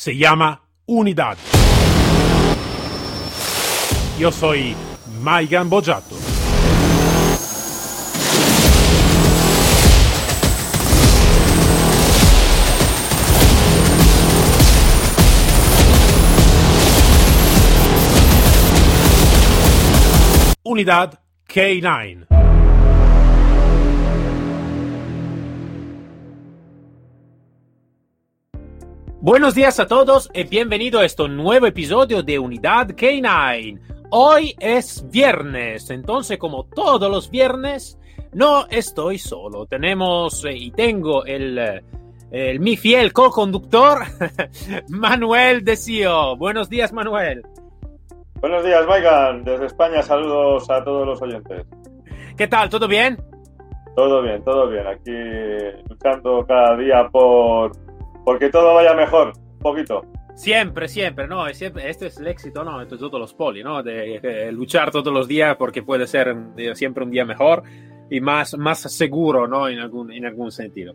se llama Unidad. Yo soy Maigan Bojato. Unidad K9. Buenos días a todos y bienvenido a este nuevo episodio de Unidad K9. Hoy es viernes, entonces como todos los viernes, no estoy solo. Tenemos eh, y tengo el, eh, el mi fiel co-conductor, Manuel Desio. Buenos días, Manuel. Buenos días, Maigan. Desde España, saludos a todos los oyentes. ¿Qué tal? ¿Todo bien? Todo bien, todo bien. Aquí luchando cada día por porque todo vaya mejor, un poquito. Siempre, siempre, ¿no? Siempre, este es el éxito, ¿no? Es todos los poli, ¿no? De, luchar todos los días porque puede ser siempre un día mejor y más, más seguro, ¿no? En algún, en algún sentido.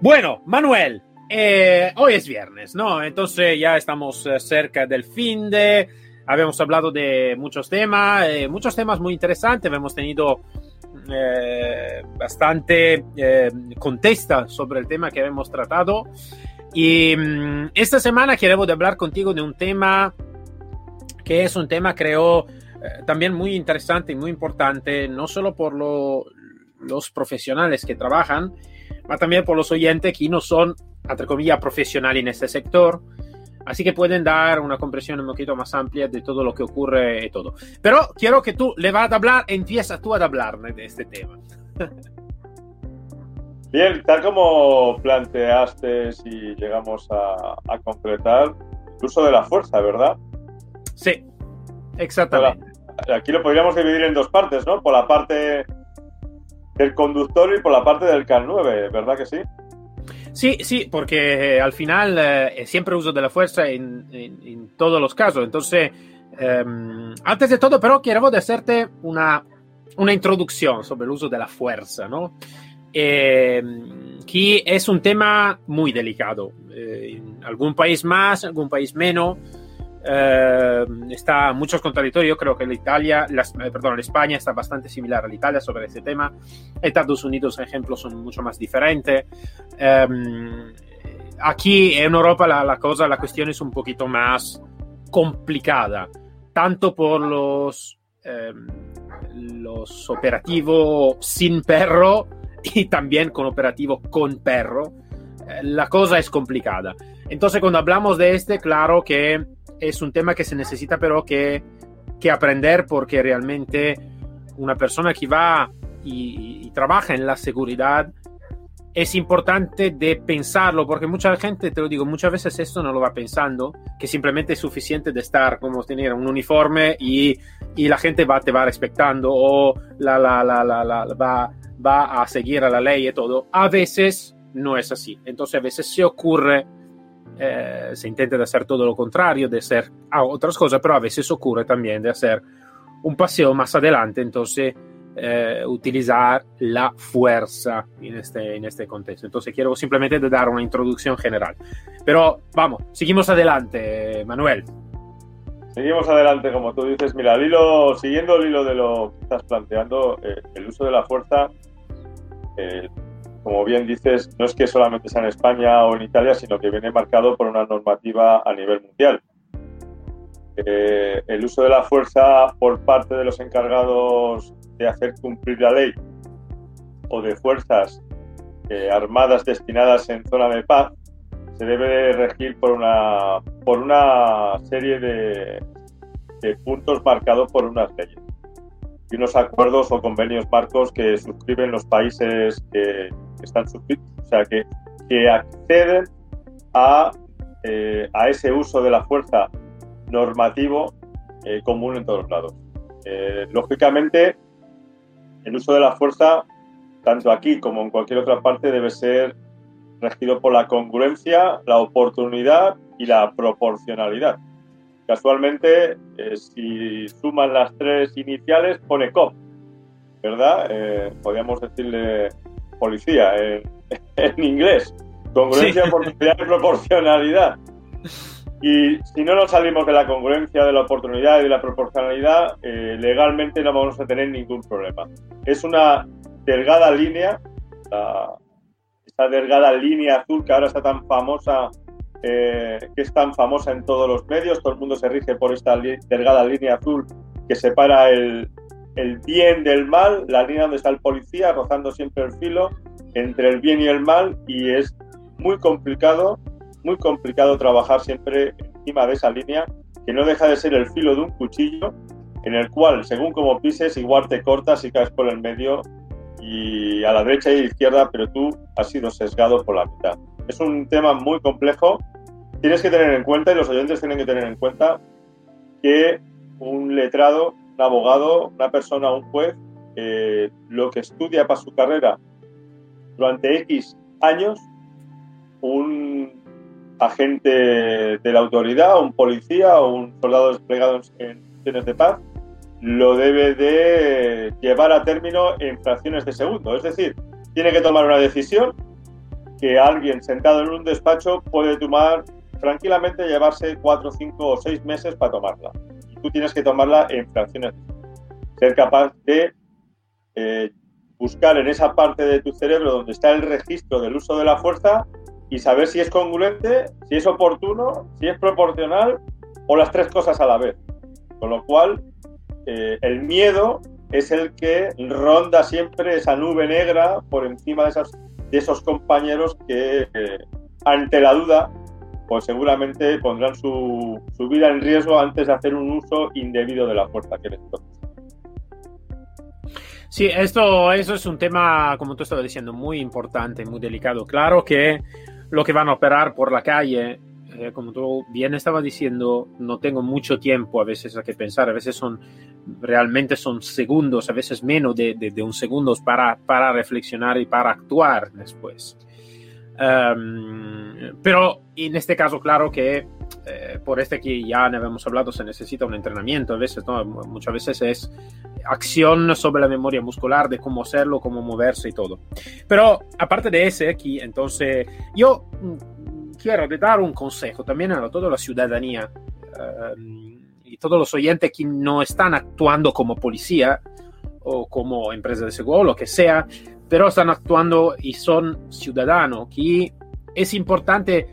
Bueno, Manuel, eh, hoy es viernes, ¿no? Entonces ya estamos eh, cerca del fin de... Habíamos hablado de muchos temas, eh, muchos temas muy interesantes, hemos tenido bastante contesta sobre el tema que hemos tratado. Y mm, esta semana queremos hablar contigo de un tema que es un tema, creo, eh, también muy interesante y muy importante, no solo por los profesionales que trabajan, pero también por los oyentes que no son, entre comillas, profesionales en este sector. Así que pueden dar una comprensión un poquito más amplia de todo lo que ocurre y todo. Pero quiero que tú le vas a hablar, empieza tú a hablar de este tema. Bien, tal como planteaste y llegamos a, concretar el uso de la fuerza, ¿verdad? Sí, exactamente. Aquí lo podríamos dividir en dos partes, ¿no? Por la parte del conductor y por la parte del CAN 9, ¿verdad que sí? Sí, sí, porque eh, al final eh, siempre uso de la fuerza en, todos los casos. Entonces, em, antes de todo, pero quiero hacerte una, una introducción sobre el uso de la fuerza, ¿no? Eh, que es un tema muy delicado. Eh, algún país más, algún país menos. Eh, está muchos contradictorios. Yo creo que la Italia, eh, perdón, la España está bastante similar a la Italia sobre este tema. Estados Unidos, ejemplo, son mucho más diferentes. Eh, aquí en Europa la, la, cosa, la cuestión es un poquito más complicada, tanto por los, los operativos sin perro y también con operativo con perro, eh, la cosa es complicada. Entonces cuando hablamos de este, claro que es un tema que se necesita pero que, que aprender porque realmente una persona que va y, y, trabaja en la seguridad es importante de pensarlo porque mucha gente, te lo digo, muchas veces esto no lo va pensando, que simplemente es suficiente de estar como tener un uniforme y, y la gente va, te va respetando o la, la, la, la, la va va a seguir a la ley y todo, a veces no es así. Entonces a veces se ocurre, eh, se intenta de hacer todo lo contrario, de hacer otras cosas, pero a veces ocurre también de hacer un paseo más adelante, entonces eh, utilizar la fuerza en este, en este contexto. Entonces quiero simplemente dar una introducción general. Pero vamos, seguimos adelante, Manuel. Seguimos adelante, como tú dices. Mira, el hilo, siguiendo el hilo de lo que estás planteando, eh, el uso de la fuerza eh, como bien dices, no es que solamente sea en España o en Italia, sino que viene marcado por una normativa a nivel mundial. Eh, el uso de la fuerza por parte de los encargados de hacer cumplir la ley o de fuerzas eh, armadas destinadas en zona de paz se debe regir por una, por una serie de, de puntos marcados por unas leyes y unos acuerdos o convenios marcos que suscriben los países que, están suscritos, o sea, que, que acceden a, eh, a, ese uso de la fuerza normativo eh, común en todos lados. Eh, lógicamente, el uso de la fuerza, tanto aquí como en cualquier otra parte, debe ser regido por la congruencia, la oportunidad y la proporcionalidad. Casualmente, eh, si suman las tres iniciales, pone COP, ¿verdad? Eh, podríamos decirle policía en, inglés. Congruencia, oportunidad y proporcionalidad. Y si no nos salimos de la congruencia, de la oportunidad y de la proporcionalidad, eh, legalmente no vamos a tener ningún problema. Es una delgada línea, esta delgada línea azul que ahora está tan famosa, eh, que es tan famosa en todos los medios, todo el mundo se rige por esta delgada línea azul que separa el, el bien del mal, la línea donde está el policía, rozando siempre el filo entre el bien y el mal, y es muy complicado, muy complicado trabajar siempre encima de esa línea, que no deja de ser el filo de un cuchillo, en el cual, según como pises, igual te cortas y caes por el medio y a la derecha y a la izquierda, pero tú has sido sesgado por la mitad. Es un tema muy complejo. Tienes que tener en cuenta, y los oyentes tienen que tener en cuenta, que un letrado un abogado, una persona, un juez, eh, lo que estudia para su carrera durante X años, un agente de la autoridad, un policía o un soldado desplegado en misiones de paz, lo debe de llevar a término en fracciones de segundo. Es decir, tiene que tomar una decisión que alguien sentado en un despacho puede tomar tranquilamente, llevarse cuatro, cinco o seis meses para tomarla tú tienes que tomarla en fracciones. Ser capaz de eh, buscar en esa parte de tu cerebro donde está el registro del uso de la fuerza y saber si es congruente, si es oportuno, si es proporcional o las tres cosas a la vez. Con lo cual, eh, el miedo es el que ronda siempre esa nube negra por encima de, esas, de esos compañeros que, eh, ante la duda, pues seguramente pondrán su, vida en riesgo antes de hacer un uso indebido de la fuerza que les toca. Sí, esto eso es un tema, como tú estabas diciendo, muy importante, muy delicado. Claro que lo que van a operar por la calle, eh, como tú bien estabas diciendo, no tengo mucho tiempo a veces a que pensar, a veces son realmente son segundos, a veces menos de, de, de un segundo para, para reflexionar y para actuar después. Um, pero en este caso, claro que eh, por este que ya habíamos hablado, se necesita un entrenamiento a veces, ¿no? muchas veces es acción sobre la memoria muscular de cómo hacerlo, cómo moverse y todo. Pero aparte de ese aquí, entonces yo mm, quiero dar un consejo también a toda la ciudadanía um, y todos los oyentes que no están actuando como policía o como empresa de seguro, lo que sea, pero están actuando y son ciudadanos, que es importante,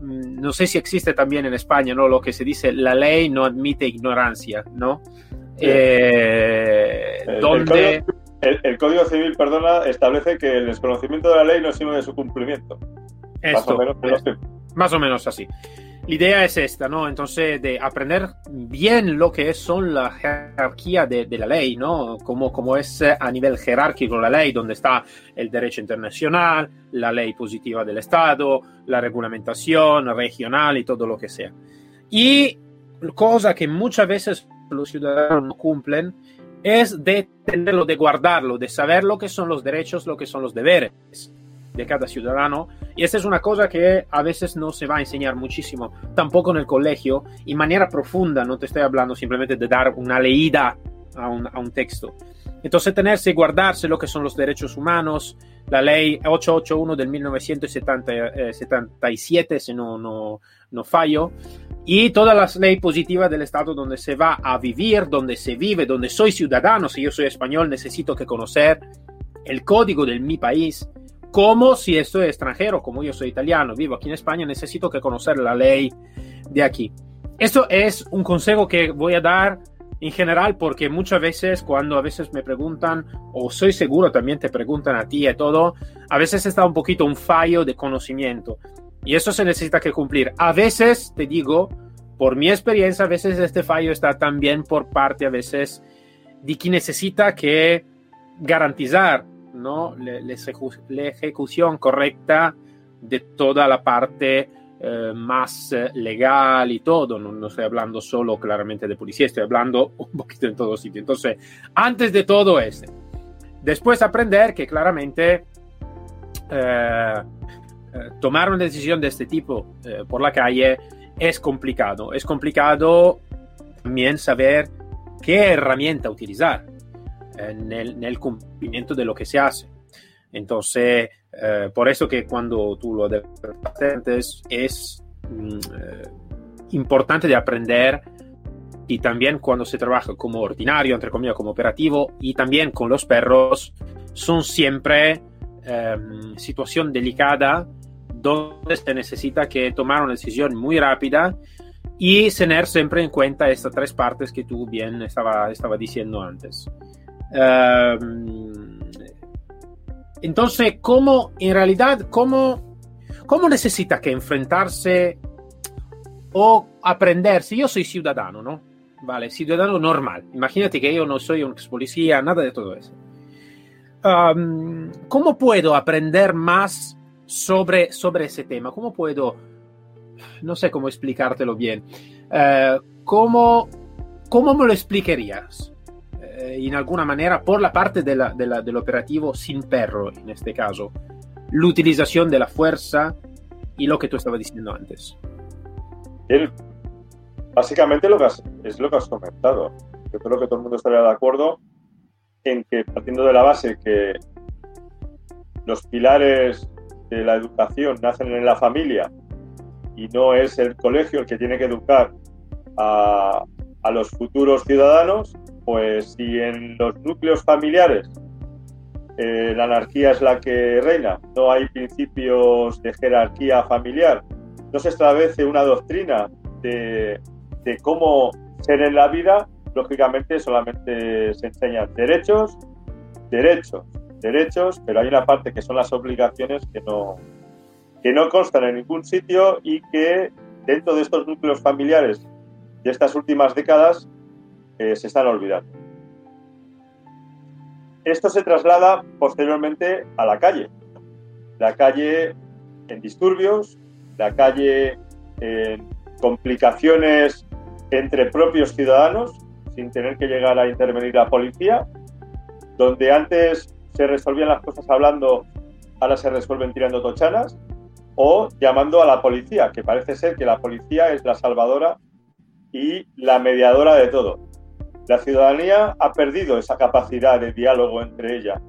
mm, no sé si existe también en España, ¿no? Lo que se dice, la ley no admite ignorancia, ¿no? Eh, el, donde... El código, Civil, perdona, establece que el desconocimiento de la ley no es de su cumplimiento. más, o menos, más o menos así la idea es esta, ¿no? Entonces, de aprender bien lo que son la jerarquía de, la ley, ¿no? Como, como es eh, a nivel jerárquico la ley, donde está el derecho internacional, la ley positiva del Estado, la regulamentación regional y todo lo que sea. Y cosa que muchas veces los ciudadanos no cumplen es de tenerlo, de guardarlo, de saber lo que son los derechos, lo que son los deberes de cada ciudadano. Y esa es una cosa que a veces no se va a enseñar muchísimo, tampoco en el colegio, y manera profunda, no te estoy hablando simplemente de dar una leída a un, a un texto. Entonces, tenerse y guardarse lo que son los derechos humanos, la ley 881 del 1977, si no, no, no fallo, y todas las leyes positivas del Estado donde se va a vivir, donde se vive, donde soy ciudadano, si yo soy español, necesito que conocer el código de mi país, como si estoy extranjero, como yo soy italiano, vivo aquí en España, necesito que conocer la ley de aquí. Esto es un consejo que voy a dar en general porque muchas veces cuando a veces me preguntan, o soy seguro también te preguntan a ti y todo, a veces está un poquito un fallo de conocimiento y eso se necesita que cumplir. A veces, te digo, por mi experiencia, a veces este fallo está también por parte a veces de quien necesita que garantizar ¿no? la ejecución correcta de toda la parte eh, más eh, legal y todo. No, estoy hablando solo claramente de policía, estoy hablando un poquito en todo sitio. Entonces, antes de todo este, después aprender que claramente eh, tomar una decisión de este tipo por la calle es complicado. Es complicado también saber qué herramienta utilizar en el, cumplimiento de lo que se hace. Entonces, eh, por eso que cuando tú lo patentes es mm, eh, importante de aprender y también cuando se trabaja como ordinario, entre comillas, como operativo y también con los perros, son siempre eh, situación delicada donde se necesita que tomar una decisión muy rápida y tener siempre en cuenta estas tres partes que tú bien estaba, estaba diciendo antes. Eh, entonces, ¿cómo en realidad, cómo, cómo necesita que enfrentarse o aprender? Si yo soy ciudadano, ¿no? Vale, ciudadano normal. Imagínate que yo no soy un ex policía, nada de todo eso. Um, ¿Cómo puedo aprender más sobre, sobre ese tema? ¿Cómo puedo, no sé cómo explicártelo bien, uh, ¿cómo, ¿cómo me lo explicarías? Uh, en alguna manera, por la parte de la, de la, del operativo sin perro, en este caso, la utilización de la fuerza y lo que tú estabas diciendo antes. Básicamente lo que has, es lo que has comentado. Yo creo que todo el mundo estaría de acuerdo en que partiendo de la base que los pilares de la educación nacen en la familia y no es el colegio el que tiene que educar a, a los futuros ciudadanos, pues si en los núcleos familiares eh, la anarquía es la que reina, no hay principios de jerarquía familiar, no se establece una doctrina de, de cómo ser en la vida, lógicamente solamente se enseñan derechos, derechos, derechos, pero hay una parte que son las obligaciones que no, que no constan en ningún sitio y que dentro de estos núcleos familiares de estas últimas décadas eh, se están olvidando. Esto se traslada posteriormente a la calle. La calle en disturbios, la calle en complicaciones entre propios ciudadanos, sin tener que llegar a intervenir la policía, donde antes se resolvían las cosas hablando, ahora se resuelven tirando tochanas, o llamando a la policía, que parece ser que la policía es la salvadora y la mediadora de todo. La ciudadanía ha perdido esa capacidad de diálogo entre ella.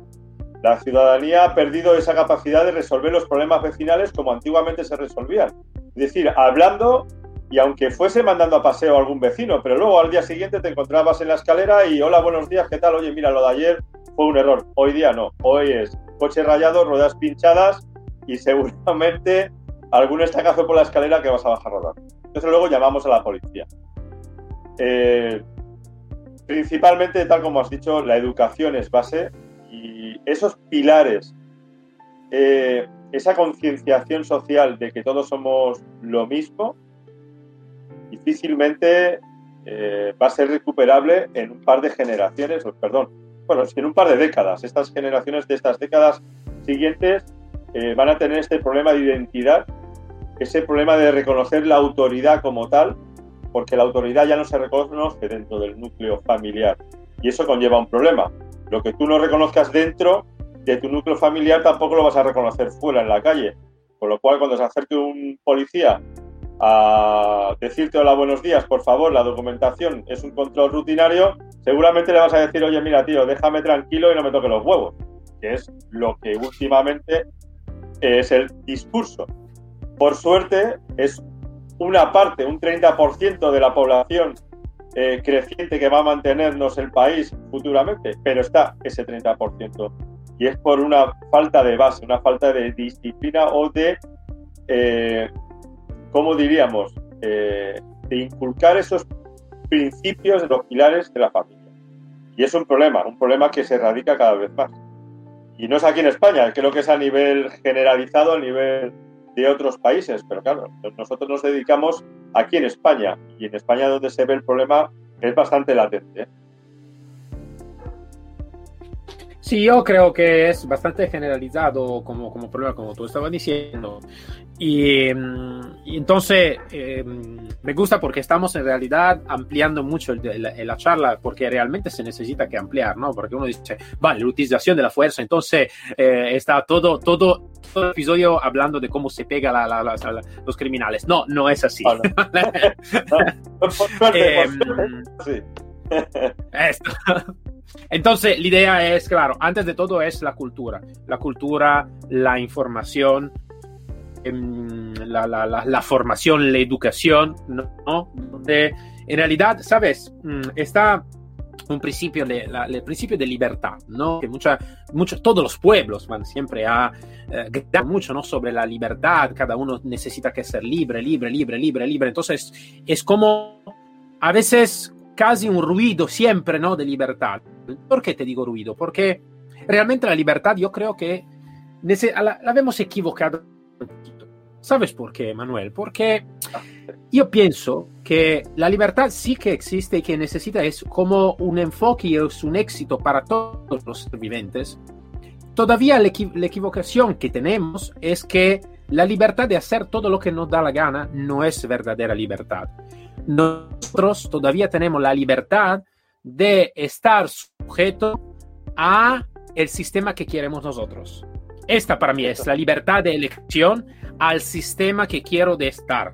La ciudadanía ha perdido esa capacidad de resolver los problemas vecinales como antiguamente se resolvían. Es decir, hablando y aunque fuese mandando a paseo a algún vecino, pero luego al día siguiente te encontrabas en la escalera y hola, buenos días, ¿qué tal? Oye, mira, lo de ayer fue un error, hoy día no, hoy es coche rayado, ruedas pinchadas y seguramente algún estacazo por la escalera que vas a bajar rodando. Entonces luego llamamos a la policía. Eh, principalmente, tal como has dicho, la educación es base y esos pilares, eh, esa concienciación social de que todos somos lo mismo, difícilmente eh, va a ser recuperable en un par de generaciones, perdón, bueno, en un par de décadas. Estas generaciones de estas décadas siguientes eh, van a tener este problema de identidad, ese problema de reconocer la autoridad como tal, porque la autoridad ya no se reconoce dentro del núcleo familiar. Y eso conlleva un problema. Lo que tú no reconozcas dentro de tu núcleo familiar tampoco lo vas a reconocer fuera en la calle. Con lo cual, cuando se acerque un policía a decirte hola, buenos días, por favor, la documentación es un control rutinario, seguramente le vas a decir, oye, mira, tío, déjame tranquilo y no me toque los huevos, que es lo que últimamente es el discurso. Por suerte, es una parte, un 30% de la población eh, creciente que va a mantenernos el país futuramente, pero está ese 30%. Y es por una falta de base, una falta de disciplina o de eh, ¿cómo diríamos?, eh, de inculcar esos principios de los pilares de la familia. Y es un problema, un problema que se radica cada vez más. Y no es aquí en España, creo que es a nivel generalizado, a nivel de otros países, pero claro, nosotros nos dedicamos aquí en España, y en España donde se ve el problema es bastante latente. Sí, yo creo que es bastante generalizado como, como problema, como tú estabas diciendo. Y, y entonces eh, me gusta porque estamos en realidad ampliando mucho el, la, la, charla, porque realmente se necesita que ampliar, ¿no? Porque uno dice, vale, la utilización de la fuerza, entonces eh, está todo, todo, todo el episodio hablando de cómo se pega la, la, los criminales. No, no es así. Vale. eh, sí. Esto. Entonces, la idea es, claro, antes de todo es la cultura. La cultura, la información, em, la, formación, la educación, ¿no? Donde en realidad, ¿sabes? Mm, está un principio, de, el principio de libertad, ¿no? Que mucha, mucho, todos los pueblos van siempre a eh, mucho, ¿no? Sobre la libertad, cada uno necesita que ser libre, libre, libre, libre, libre. Entonces, es como a veces casi un ruido siempre, ¿no? De libertad. ¿Por qué te digo ruido? Porque realmente la libertad yo creo que la, la hemos equivocado. ¿Sabes por qué, Manuel? Porque yo pienso que la libertad sí que existe y que necesita es como un enfoque y es un éxito para todos los vivientes. Todavía la, equivocación que tenemos es que la libertad de hacer todo lo que nos da la gana no es verdadera libertad. Nosotros todavía tenemos la libertad de estar sujeto a el sistema que queremos nosotros. Esta para mí es la libertad de elección al sistema que quiero de estar.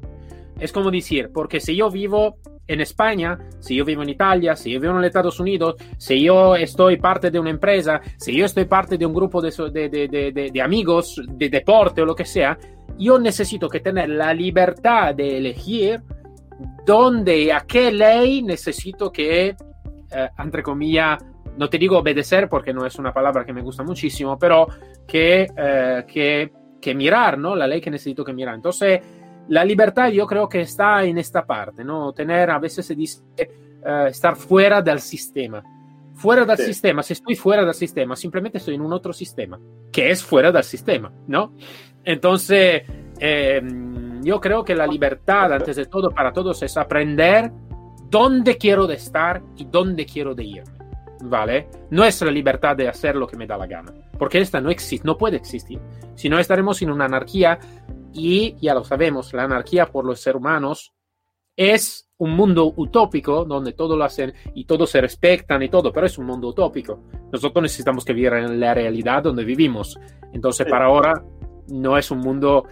Es como decir, porque si yo vivo en España, si yo vivo en Italia, si yo vivo en los Estados Unidos, si yo estoy parte de una empresa, si yo estoy parte de un grupo de, de, de, de amigos, de deporte o lo que sea, yo necesito que tener la libertad de elegir dónde y a qué ley necesito que, eh, entre comillas, no te digo obedecer porque no es una palabra que me gusta muchísimo, pero que, eh, que, que, mirar, ¿no? La ley que necesito que mirar. Entonces, la libertad yo creo que está en esta parte, ¿no? Tener, a veces se dice, uh, estar fuera del sistema. Fuera del sí. sistema, si estoy fuera del sistema, simplemente estoy en un otro sistema, que es fuera del sistema, ¿no? Entonces, eh, yo creo que la libertad, antes de todo, para todos es aprender dónde quiero de estar y dónde quiero de ir. ¿vale? No es la libertad de hacer lo que me da la gana, porque esta no existe, no puede existir. Si no, estaremos en una anarquía y ya lo sabemos, la anarquía por los seres humanos es un mundo utópico donde todo lo hacen y todos se respetan y todo, pero es un mundo utópico. Nosotros necesitamos que vivir en la realidad donde vivimos. Entonces, para ahora, no es un mundo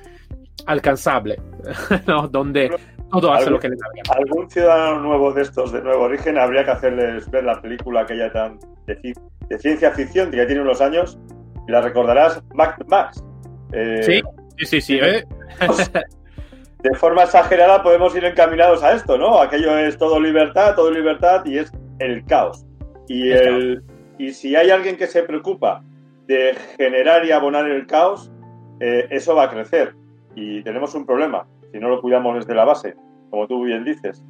alcanzable, ¿no? donde todo hace lo que le da Algún ciudadano nuevo de estos de nuevo origen habría que hacerles ver la película aquella tan de, de ciencia ficción que ya tiene unos años y la recordarás Max. Max. Eh, sí, sí, sí, sí. ¿eh? De forma exagerada podemos ir encaminados a esto, ¿no? Aquello es todo libertad, todo libertad y es el caos. Y, el, y si hay alguien que se preocupa de generar y abonar el caos, eh, eso va a crecer. Y tenemos un problema si no lo cuidamos desde la base, como tú bien dices.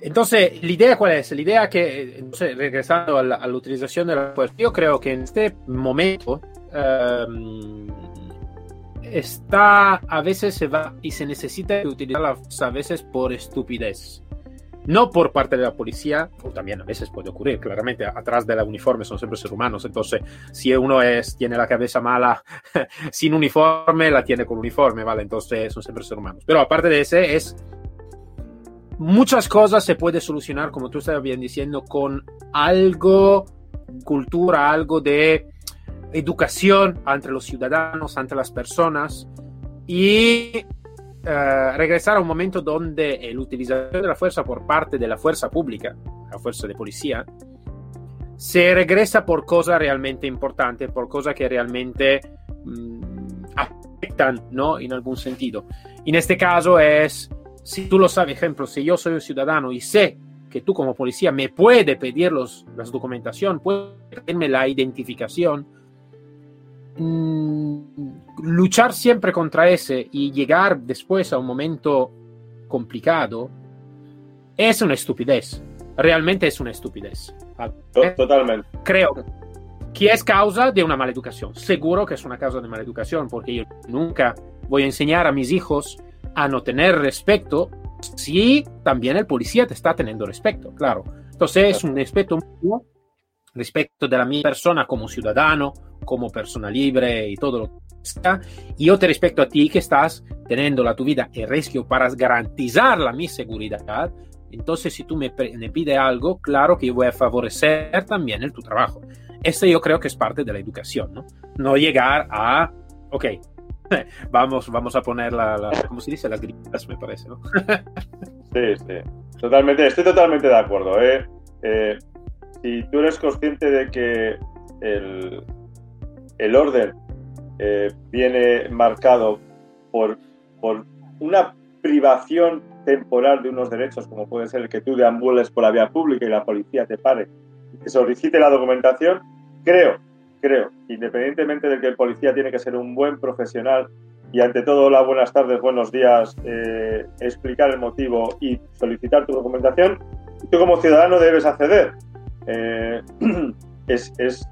Entonces, ¿la idea cuál es? La idea que, entonces, regresando a la, a la utilización de la fuerza, yo creo que en este momento um, está, a veces se va y se necesita utilizar la a veces por estupidez no por parte de la policía, o también a veces puede ocurrir, claramente, atrás de la uniforme son siempre seres humanos, entonces si uno es, tiene la cabeza mala sin uniforme, la tiene con uniforme, ¿vale? Entonces son siempre seres humanos. Pero aparte de ese, es muchas cosas se puede solucionar, como tú estabas bien diciendo, con algo, cultura, algo de educación entre los ciudadanos, entre las personas, y uh, regresar a un momento donde la utilización de la fuerza por parte de la fuerza pública, la fuerza de policía, se regresa por cosas realmente importantes, por cosas que realmente mmm, afectan, ¿no? En algún sentido. En este caso es, si tú lo sabes, ejemplo, si yo soy un ciudadano y sé que tú como policía me puede pedir los, las documentación, puede pedirme la identificación, luchar siempre contra ese y llegar después a un momento complicado es una estupidez. Realmente es una estupidez. Totalmente. Creo que es causa de una mala educación. Seguro que es una causa de mala educación, porque yo nunca voy a enseñar a mis hijos a no tener respeto si también el policía te está teniendo respeto, claro. Entonces es un respeto respecto de la mi persona como ciudadano, como persona libre y todo lo que sea. Y yo te respeto a ti que estás teniendo la tu vida en riesgo para garantizar la mi seguridad. Entonces, si tú me, me pides algo, claro que yo voy a favorecer también el tu trabajo. Esto yo creo que es parte de la educación, ¿no? No llegar a, ok, vamos, vamos a poner la, la ¿cómo se dice? Las gritas, me parece, ¿no? sí, sí. Totalmente, estoy totalmente de acuerdo. ¿eh? Eh, si tú eres consciente de que el, el orden eh, viene marcado por, por una privación temporal de unos derechos, como puede ser el que tú deambules por la vía pública y la policía te pare y te solicite la documentación, creo, creo, independientemente de que el policía tiene que ser un buen profesional y ante todo, hola, buenas tardes, buenos días, eh, explicar el motivo y solicitar tu documentación, tú como ciudadano debes acceder. Eh, es, es,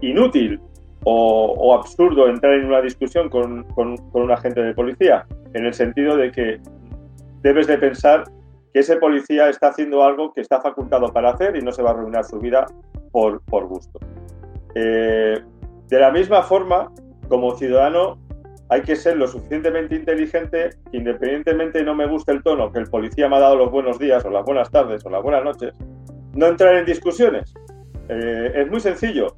inútil o, absurdo entrar en una discusión con, un agente de policía, en el sentido de que debes de pensar que ese policía está haciendo algo que está facultado para hacer y no se va a arruinar su vida por, gusto. Eh, de la misma forma, como ciudadano, hay que ser lo suficientemente inteligente independientemente no me guste el tono que el policía me ha dado los buenos días o las buenas tardes o las buenas noches, no entrar en discusiones. Eh, es muy sencillo.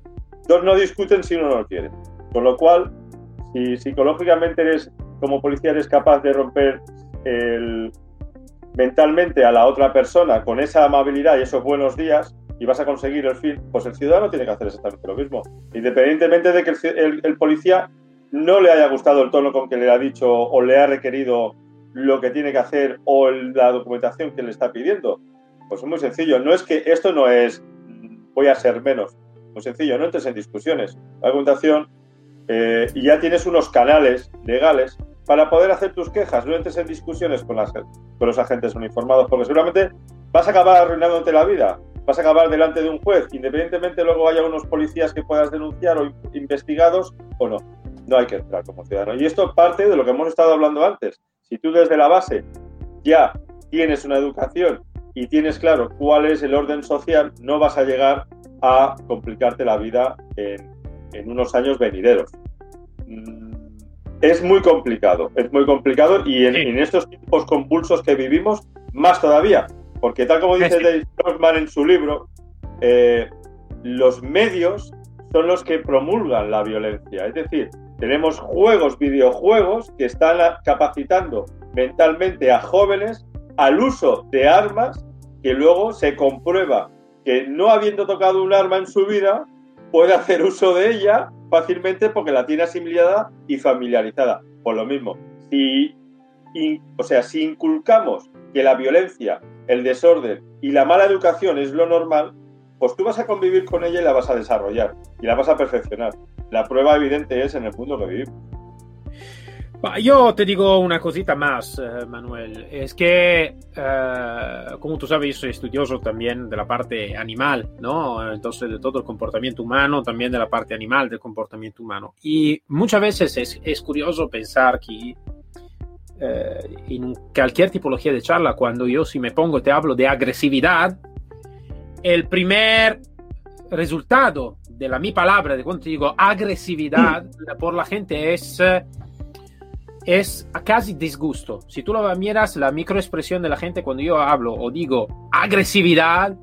Dos no discuten si uno no quiere. Con lo cual, si psicológicamente eres, como policía, eres capaz de romper mentalmente a la otra persona con esa amabilidad y esos buenos días y vas a conseguir el fin, pues el ciudadano tiene que hacer exactamente lo mismo. Independientemente de que el policía no le haya gustado el tono con que le ha dicho o le ha requerido lo que tiene que hacer o la documentación que le está pidiendo. Pues es muy sencillo. No es que esto no es voy a ser menos. Muy sencillo, no entres en discusiones. La documentación eh, y ya tienes unos canales legales para poder hacer tus quejas. No entres en discusiones con, las, con los agentes uniformados porque seguramente vas a acabar arruinándote la vida. Vas a acabar delante de un juez, independientemente luego haya unos policías que puedas denunciar o investigados o no no hay que entrar como ciudadano. Y esto parte de lo que hemos estado hablando antes. Si tú desde la base ya tienes una educación y tienes claro cuál es el orden social, no vas a llegar a complicarte la vida en, unos años venideros. Mm, es muy complicado, es muy complicado y en, estos tiempos convulsos que vivimos, más todavía, porque tal como dice Dave Grossman en su libro, eh, los medios son los que promulgan la violencia. Es decir, tenemos juegos, videojuegos que están capacitando mentalmente a jóvenes al uso de armas que luego se comprueba que no habiendo tocado un arma en su vida puede hacer uso de ella fácilmente porque la tiene asimilada y familiarizada. Por lo mismo, si, o sea, si inculcamos que la violencia, el desorden y la mala educación es lo normal, pues tú vas a convivir con ella y la vas a desarrollar y la vas a perfeccionar. La prueba evidente es en el mundo que vivimos. Yo te digo una cosita más, eh, Manuel. Es que, eh, como tú sabes, yo soy estudioso también de la parte animal, ¿no? Entonces, de todo el comportamiento humano, también de la parte animal del comportamiento humano. Y muchas veces es, es curioso pensar que eh, en cualquier tipología de charla, cuando yo si me pongo te hablo de agresividad, el primer resultado de la mi palabra, de cuando te digo agresividad, por la gente es, es casi disgusto. Si tú lo miras, la microexpresión de la gente cuando yo hablo o digo agresividad,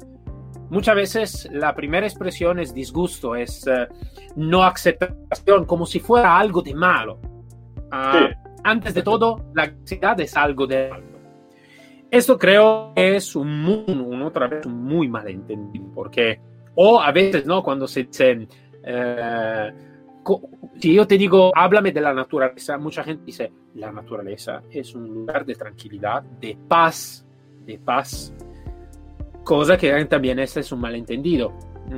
muchas veces la primera expresión es disgusto, es eh, no aceptación, como si fuera algo de malo. Ah, antes de todo, la agresividad es algo de malo. Esto creo que es un, un, otra vez muy malentendido, porque o a veces, ¿no? Cuando se dice, eh, si yo te digo, háblame de la naturaleza, mucha gente dice, la naturaleza es un lugar de tranquilidad, de paz, de paz. Cosa que también este es un malentendido.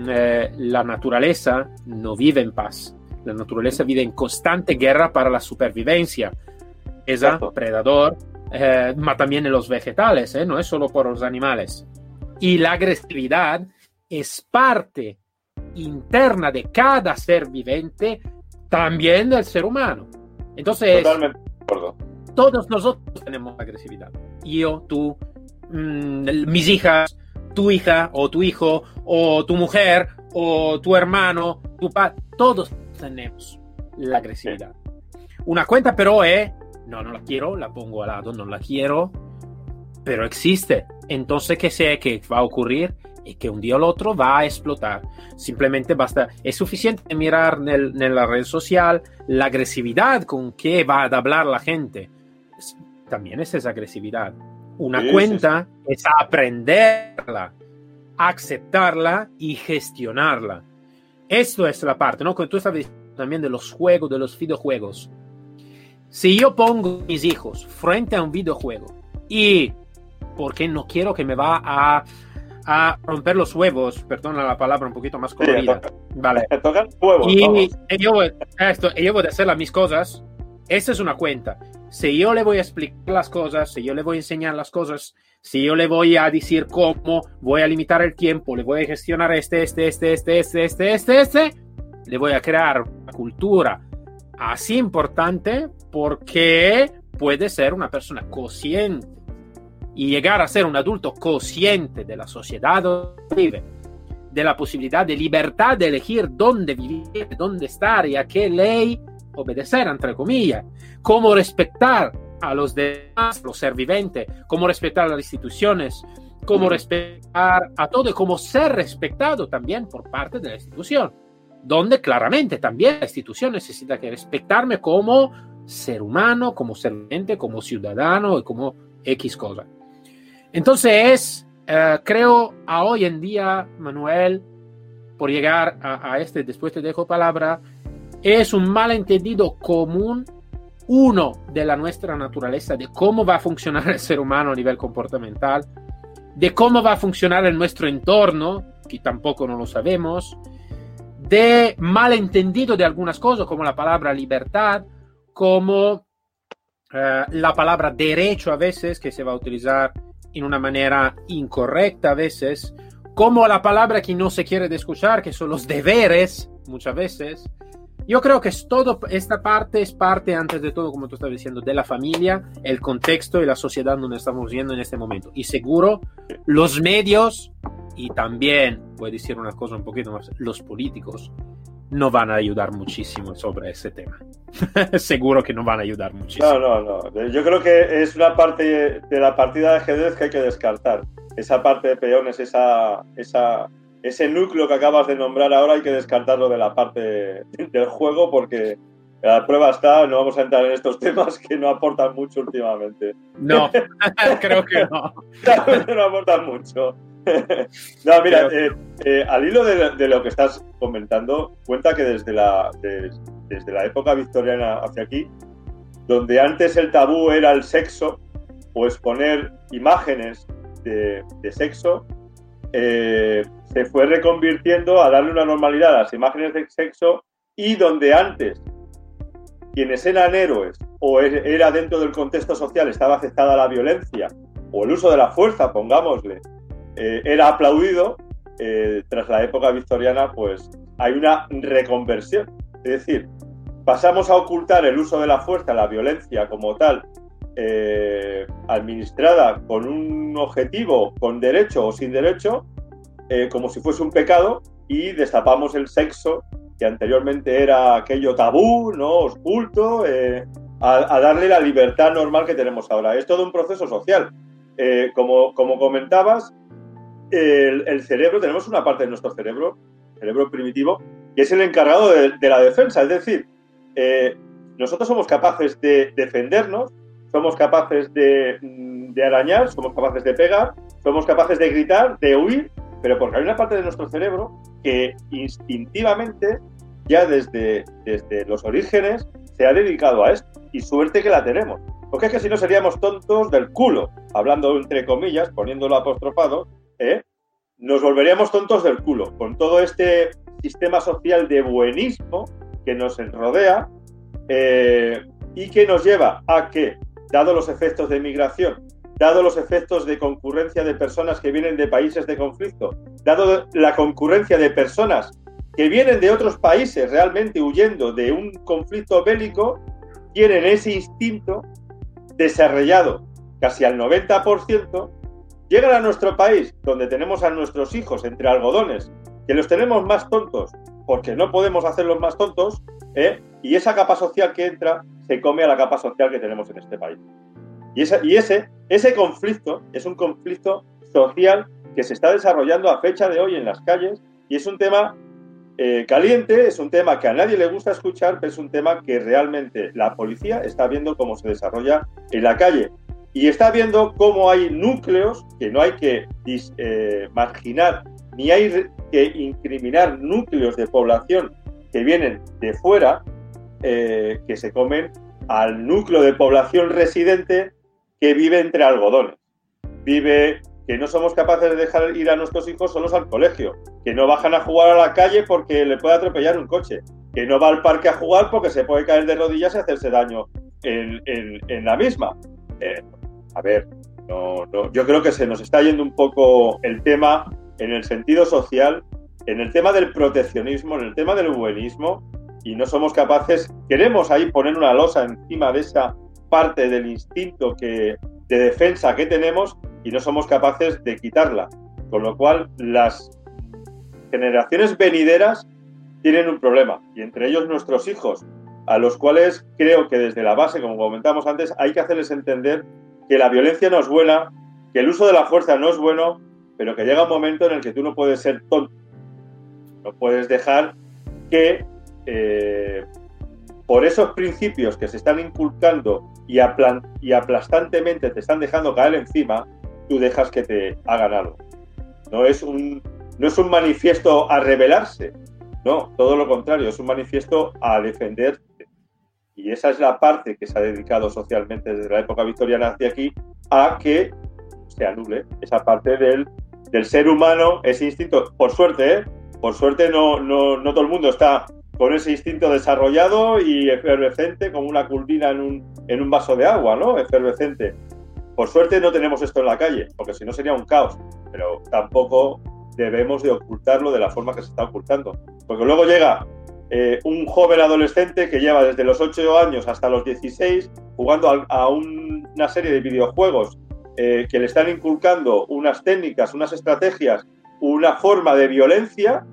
Eh, la naturaleza no vive en paz. La naturaleza vive en constante guerra para la supervivencia. Es predador, eh, también en los vegetales, ¿eh? no es solo por los animales. Y la agresividad es parte interna de cada ser viviente, también del ser humano. Entonces, todos nosotros tenemos agresividad. Yo, tú, mm, mis hijas, tu hija o tu hijo o tu mujer o tu hermano, tu padre, todos tenemos la agresividad. Una cuenta pero es, no, no la quiero, la pongo al lado, no la quiero, pero existe. Entonces, ¿qué sé que va a ocurrir? Y que un día o otro va a explotar. Simplemente basta, es suficiente mirar en la red social la agresividad con que va a hablar la gente. También es esa agresividad. Una cuenta es aprenderla, aceptarla y gestionarla. Esto es la parte, ¿no? Cuando tú estabas también de los juegos, de los videojuegos. Si yo pongo mis hijos frente a un videojuego y porque no quiero que me va a, a romper los huevos, perdona la palabra un poquito más colorida, vale. huevos, y, yo, esto, y yo voy a hacer las mis cosas, esta es una cuenta. Si yo le voy a explicar las cosas, si yo le voy a enseñar las cosas, si yo le voy a decir cómo voy a limitar el tiempo, le voy a gestionar este, este, este, este, este, este, este, este, le voy a crear una cultura así importante porque puede ser una persona consciente y llegar a ser un adulto consciente de la sociedad donde vive, de la posibilidad de libertad de elegir dónde vivir, dónde estar y a qué ley obedecer, entre comillas, cómo respetar a los demás, los ser viventes, cómo respetar las instituciones, cómo respetar a todo y cómo ser respetado también por parte de la institución, donde claramente también la institución necesita que respetarme como ser humano, como ser viviente, como ciudadano y como X cosa. Entonces, eh, creo a hoy en día, Manuel, por llegar a, este, después te dejo palabra, es un malentendido común, uno de la nuestra naturaleza, de cómo va a funcionar el ser humano a nivel comportamental, de cómo va a funcionar en nuestro entorno, que tampoco no lo sabemos, de malentendido de algunas cosas, como la palabra libertad, como eh, la palabra derecho a veces, que se va a utilizar en una manera incorrecta a veces, como la palabra que no se quiere escuchar, que son los deberes, muchas veces, yo creo que es todo, esta parte es parte, antes de todo, como tú estás diciendo, de la familia, el contexto y la sociedad donde estamos viviendo en este momento. Y seguro los medios y también, voy a decir una cosa un poquito más, los políticos no van a ayudar muchísimo sobre ese tema. seguro que no van a ayudar muchísimo. No, no, no. Yo creo que es una parte de la partida de ajedrez que hay que descartar. Esa parte de peones, esa, esa ese núcleo que acabas de nombrar ahora hay que descartarlo de la parte del juego porque la prueba está, no vamos a entrar en estos temas que no aportan mucho últimamente. No, creo que no. no aportan mucho. No, mira, eh, eh, al hilo de, lo que estás comentando, cuenta que desde la, desde la época victoriana hacia aquí, donde antes el tabú era el sexo o exponer imágenes de, de sexo, eh, se fue reconvirtiendo a darle una normalidad a las imágenes de sexo y donde antes quienes eran héroes o er, era dentro del contexto social estaba aceptada la violencia o el uso de la fuerza, pongámosle, eh, era aplaudido, eh, tras la época victoriana, pues hay una reconversión. Es decir, pasamos a ocultar el uso de la fuerza, la violencia como tal, administrada con un objetivo, con derecho o sin derecho, eh, como si fuese un pecado y destapamos el sexo, que anteriormente era aquello tabú, ¿no? Oculto, eh, a, darle la libertad normal que tenemos ahora. Es todo un proceso social. Eh, como, como comentabas, el, cerebro, tenemos una parte de nuestro cerebro, cerebro primitivo, que es el encargado de, la defensa. Es decir, nosotros somos capaces de defendernos, somos capaces de, de arañar, somos capaces de pegar, somos capaces de gritar, de huir pero porque hay una parte de nuestro cerebro que instintivamente, ya desde, desde los orígenes, se ha dedicado a esto. Y suerte que la tenemos. Porque es que si no seríamos tontos del culo, hablando entre comillas, poniéndolo apostrofado, ¿eh? nos volveríamos tontos del culo, con todo este sistema social de buenismo que nos rodea eh, y que nos lleva a que, dado los efectos de migración, dado los efectos de concurrencia de personas que vienen de países de conflicto, dado la concurrencia de personas que vienen de otros países realmente huyendo de un conflicto bélico, tienen ese instinto desarrollado casi al 90%, llegan a nuestro país donde tenemos a nuestros hijos entre algodones, que los tenemos más tontos porque no podemos hacerlos más tontos, ¿eh? y esa capa social que entra se come a la capa social que tenemos en este país. Y, ese, ese conflicto es un conflicto social que se está desarrollando a fecha de hoy en las calles y es un tema eh, caliente, es un tema que a nadie le gusta escuchar, pero es un tema que realmente la policía está viendo cómo se desarrolla en la calle y está viendo cómo hay núcleos que no hay que eh, marginar ni hay que incriminar núcleos de población que vienen de fuera, eh, que se comen al núcleo de población residente que vive entre algodones. Vive que no somos capaces de dejar ir a nuestros hijos solos al colegio, que no bajan a jugar a la calle porque le puede atropellar un coche, que no va al parque a jugar porque se puede caer de rodillas y hacerse daño en, la misma. Eh, a ver, no, yo creo que se nos está yendo un poco el tema en el sentido social, en el tema del proteccionismo, en el tema del buenismo, y no somos capaces, queremos ahí poner una losa encima de esa parte del instinto que, de defensa que tenemos y no somos capaces de quitarla. Con lo cual, las generaciones venideras tienen un problema, y entre ellos nuestros hijos, a los cuales creo que desde la base, como comentamos antes, hay que hacerles entender que la violencia no es buena, que el uso de la fuerza no es bueno, pero que llega un momento en el que tú no puedes ser tonto. No puedes dejar que eh, por esos principios que se están inculcando y, y aplastantemente te están dejando caer encima, tú dejas que te hagan algo. No es un, no es un manifiesto a rebelarse, no, todo lo contrario, es un manifiesto a defender. Y esa es la parte que se ha dedicado socialmente desde la época victoriana hacia aquí a que se anule esa parte del, del ser humano, ese instinto. Por suerte, ¿eh? por suerte no, no, no todo el mundo está con ese instinto desarrollado y efervescente como una cultina en un, en un vaso de agua, ¿no? Efervescente. Por suerte no tenemos esto en la calle, porque si no sería un caos, pero tampoco debemos de ocultarlo de la forma que se está ocultando. Porque luego llega eh, un joven adolescente que lleva desde los 8 años hasta los 16 jugando a, una serie de videojuegos eh, que le están inculcando unas técnicas, unas estrategias, una forma de violencia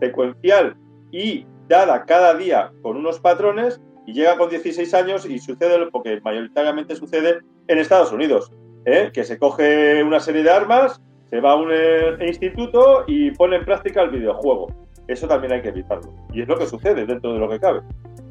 secuencial y dada cada día con unos patrones y llega con 16 años y sucede lo que mayoritariamente sucede en Estados Unidos, ¿eh? que se coge una serie de armas, se va a un instituto y pone en práctica el videojuego. Eso también hay que evitarlo. Y es lo que sucede dentro de lo que cabe.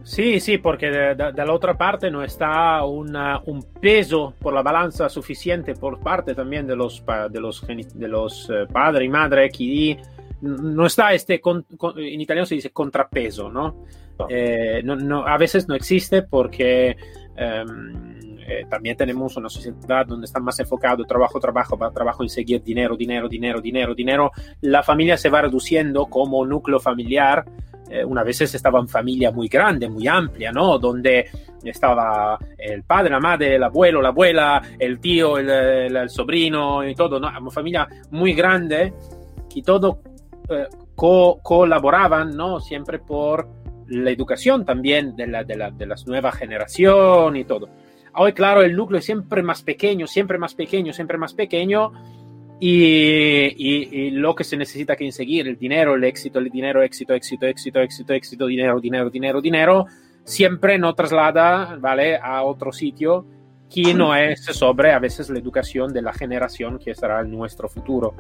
Sí, sí, porque de, la otra parte no está una, un peso por la balanza suficiente por parte también de los, de los, de los eh, padres y madres que no está este, en italiano se dice contrapeso, ¿no? Eh, no, a veces no existe porque em, eh, también tenemos una sociedad donde está más enfocado trabajo, trabajo, trabajo en seguir dinero, dinero, dinero, dinero, dinero. La familia se va reduciendo como núcleo familiar. Eh, una vez estaba en familia muy grande, muy amplia, ¿no? Donde estaba el padre, la madre, el abuelo, la abuela, el tío, el, el, sobrino y todo, ¿no? Una familia muy grande y todo colaboraban, ¿no? Siempre por la educación también de, la, de, la, de las nuevas generaciones y todo. Hoy, claro, el núcleo es siempre más pequeño, siempre más pequeño, siempre más pequeño. Y, y, lo que se necesita que seguir, el dinero, el éxito, el dinero, éxito, éxito, éxito, éxito, éxito, dinero, dinero, dinero, dinero, siempre no traslada, ¿vale? A otro sitio que no es sobre a veces la educación de la generación que será nuestro futuro.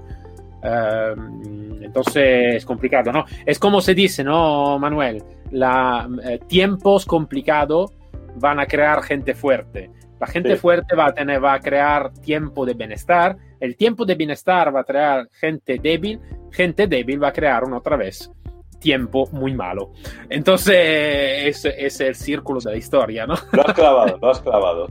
Em, entonces es complicado, ¿no? Es como se dice, ¿no, Manuel? La, eh, tiempos complicados van a crear gente fuerte. La gente fuerte va a, tener, va a crear tiempo de bienestar. El tiempo de bienestar va a crear gente débil. Gente débil va a crear una otra vez tiempo muy malo. Entonces, ese es el círculo de la historia, ¿no? Lo has clavado, lo has clavado.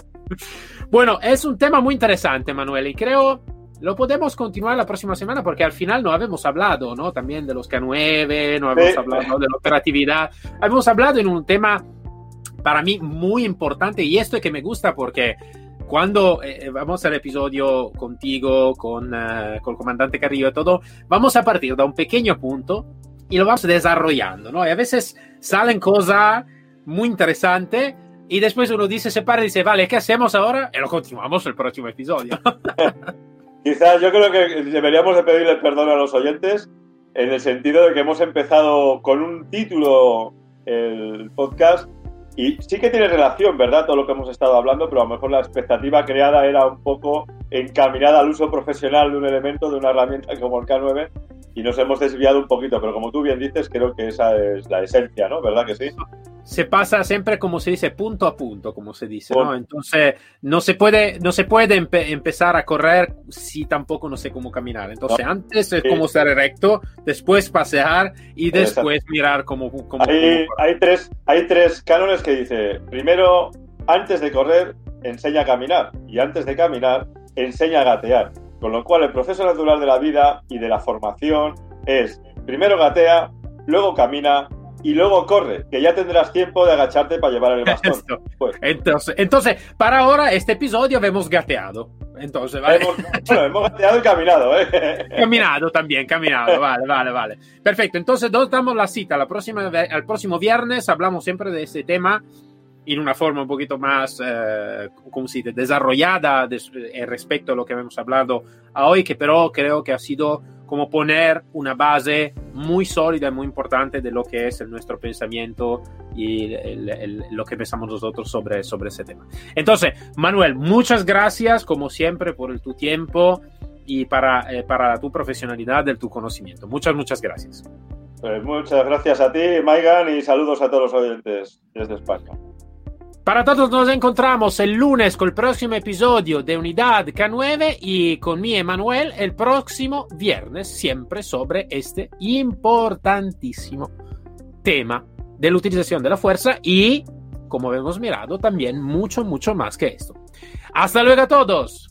bueno, es un tema muy interesante, Manuel, y creo lo podemos continuar la próxima semana porque al final no habíamos hablado, ¿no? También de los K9, no habíamos hablado de la operatividad. Habíamos hablado en un tema para mí muy importante y esto es que me gusta porque cuando eh, vamos al episodio contigo, con, uh, con el comandante Carrillo y todo, vamos a partir de un pequeño punto y lo vamos desarrollando, ¿no? Y a veces salen cosas muy interesantes y después uno dice, se para y dice, vale, ¿qué hacemos ahora? Y lo continuamos el próximo episodio. Quizás yo creo que deberíamos de pedirle perdón a los oyentes en el sentido de que hemos empezado con un título el podcast y sí que tiene relación, ¿verdad? Todo lo que hemos estado hablando, pero a lo mejor la expectativa creada era un poco encaminada al uso profesional de un elemento, de una herramienta como el K9 y nos hemos desviado un poquito, pero como tú bien dices, creo que esa es la esencia, ¿no? ¿Verdad que sí? Se pasa siempre como se dice punto a punto, como se dice, ¿no? Entonces no se puede, no se puede empe empezar a correr si tampoco no sé cómo caminar. Entonces antes es como estar recto, después pasear y después mirar cómo... cómo, hay, hay, tres, hay tres cánones que dice, primero, antes de correr, enseña a caminar y antes de caminar, enseña a gatear. Con lo cual el proceso natural de la vida y de la formación es, primero gatea, luego camina y luego corre, que ya tendrás tiempo de agacharte para llevar el bastón. Pues. Entonces, entonces, para ahora, este episodio hemos gateado. Entonces, ¿vale? Hemos, bueno, hemos gateado y caminado, ¿eh? Caminado también, caminado, vale, vale, vale. Perfecto, entonces nos damos la cita la próxima, al próximo viernes, hablamos siempre de este tema en una forma un poquito más, eh, ¿cómo se dice?, desarrollada de, eh, respecto a lo que hemos hablado hoy, que pero creo que ha sido como poner una base muy sólida y muy importante de lo que es nuestro pensamiento y lo que pensamos nosotros sobre, sobre ese tema. Entonces, Manuel, muchas gracias como siempre por tu tiempo y para, eh, para tu profesionalidad, del tu conocimiento. Muchas, muchas gracias. Pues muchas gracias a ti, Maigan, y saludos a todos los oyentes desde España. Para todos nos encontramos el lunes con el próximo episodio de Unidad K9 y con mi Emanuel el próximo viernes, siempre sobre este importantísimo tema de la utilización de la fuerza y, como hemos mirado, también mucho, mucho más que esto. Hasta luego a todos.